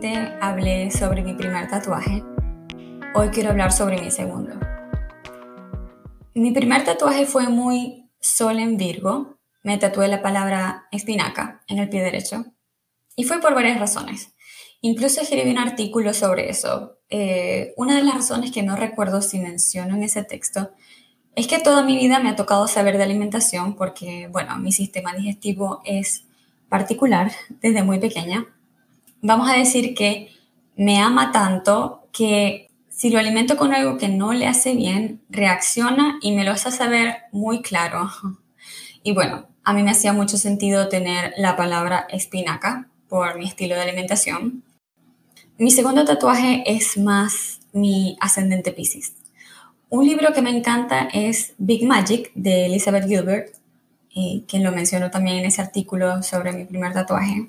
recientemente hablé sobre mi primer tatuaje, hoy quiero hablar sobre mi segundo. Mi primer tatuaje fue muy sol en Virgo. Me tatué la palabra espinaca en el pie derecho. Y fue por varias razones. Incluso escribí un artículo sobre eso. Eh, una de las razones que no recuerdo si menciono en ese texto es que toda mi vida me ha tocado saber de alimentación porque, bueno, mi sistema digestivo es particular desde muy pequeña. Vamos a decir que me ama tanto que si lo alimento con algo que no le hace bien, reacciona y me lo hace saber muy claro. Y bueno, a mí me hacía mucho sentido tener la palabra espinaca por mi estilo de alimentación. Mi segundo tatuaje es más mi ascendente Pisces. Un libro que me encanta es Big Magic de Elizabeth Gilbert, y quien lo mencionó también en ese artículo sobre mi primer tatuaje.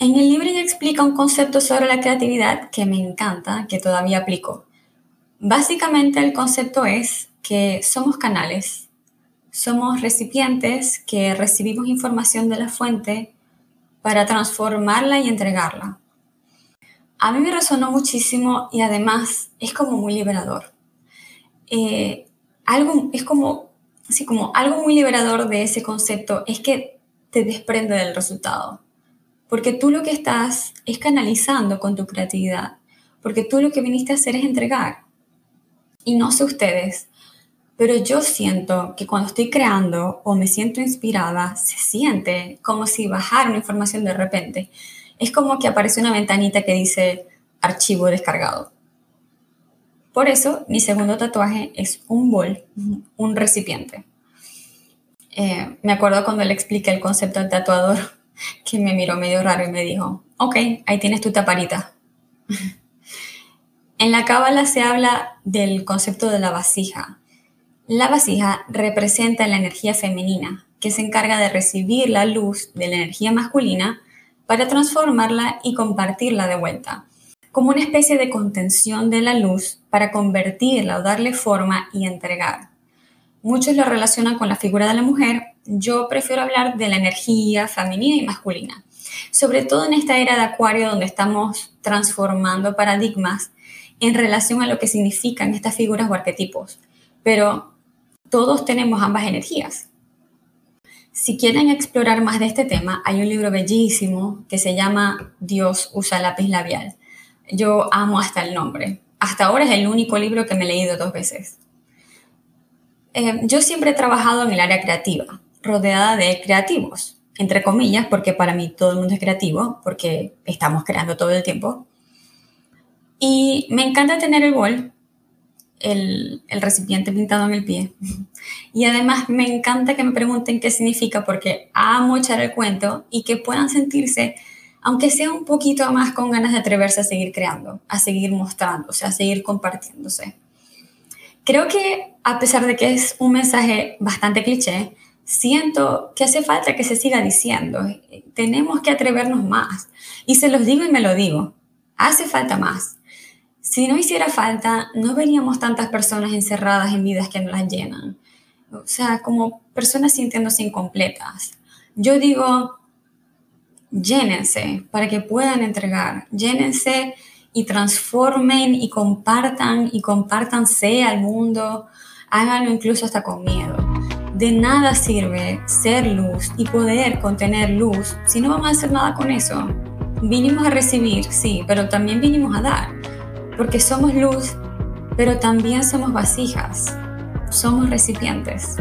En el libro ella explica un concepto sobre la creatividad que me encanta, que todavía aplico. Básicamente el concepto es que somos canales, somos recipientes que recibimos información de la fuente para transformarla y entregarla. A mí me resonó muchísimo y además es como muy liberador. Eh, algo, es como, así como algo muy liberador de ese concepto es que te desprende del resultado porque tú lo que estás es canalizando con tu creatividad, porque tú lo que viniste a hacer es entregar. Y no sé ustedes, pero yo siento que cuando estoy creando o me siento inspirada, se siente como si bajara una información de repente. Es como que aparece una ventanita que dice archivo descargado. Por eso, mi segundo tatuaje es un bol, un recipiente. Eh, me acuerdo cuando le expliqué el concepto del tatuador que me miró medio raro y me dijo, ok, ahí tienes tu taparita. en la cábala se habla del concepto de la vasija. La vasija representa la energía femenina, que se encarga de recibir la luz de la energía masculina para transformarla y compartirla de vuelta, como una especie de contención de la luz para convertirla o darle forma y entregar. Muchos lo relacionan con la figura de la mujer, yo prefiero hablar de la energía femenina y masculina, sobre todo en esta era de Acuario donde estamos transformando paradigmas en relación a lo que significan estas figuras o arquetipos, pero todos tenemos ambas energías. Si quieren explorar más de este tema, hay un libro bellísimo que se llama Dios usa lápiz labial. Yo amo hasta el nombre. Hasta ahora es el único libro que me he leído dos veces. Eh, yo siempre he trabajado en el área creativa, rodeada de creativos, entre comillas, porque para mí todo el mundo es creativo, porque estamos creando todo el tiempo. Y me encanta tener el bol, el, el, recipiente pintado en el pie. Y además me encanta que me pregunten qué significa, porque amo echar el cuento y que puedan sentirse, aunque sea un poquito más con ganas de atreverse a seguir creando, a seguir mostrándose, a seguir compartiéndose. Creo que a pesar de que es un mensaje bastante cliché, siento que hace falta que se siga diciendo. Tenemos que atrevernos más. Y se los digo y me lo digo. Hace falta más. Si no hiciera falta, no veríamos tantas personas encerradas en vidas que no las llenan. O sea, como personas sintiéndose incompletas. Yo digo, llénense para que puedan entregar. Llénense y transformen y compartan y compártanse al mundo, háganlo incluso hasta con miedo. De nada sirve ser luz y poder contener luz si no vamos a hacer nada con eso. Vinimos a recibir, sí, pero también vinimos a dar, porque somos luz, pero también somos vasijas, somos recipientes.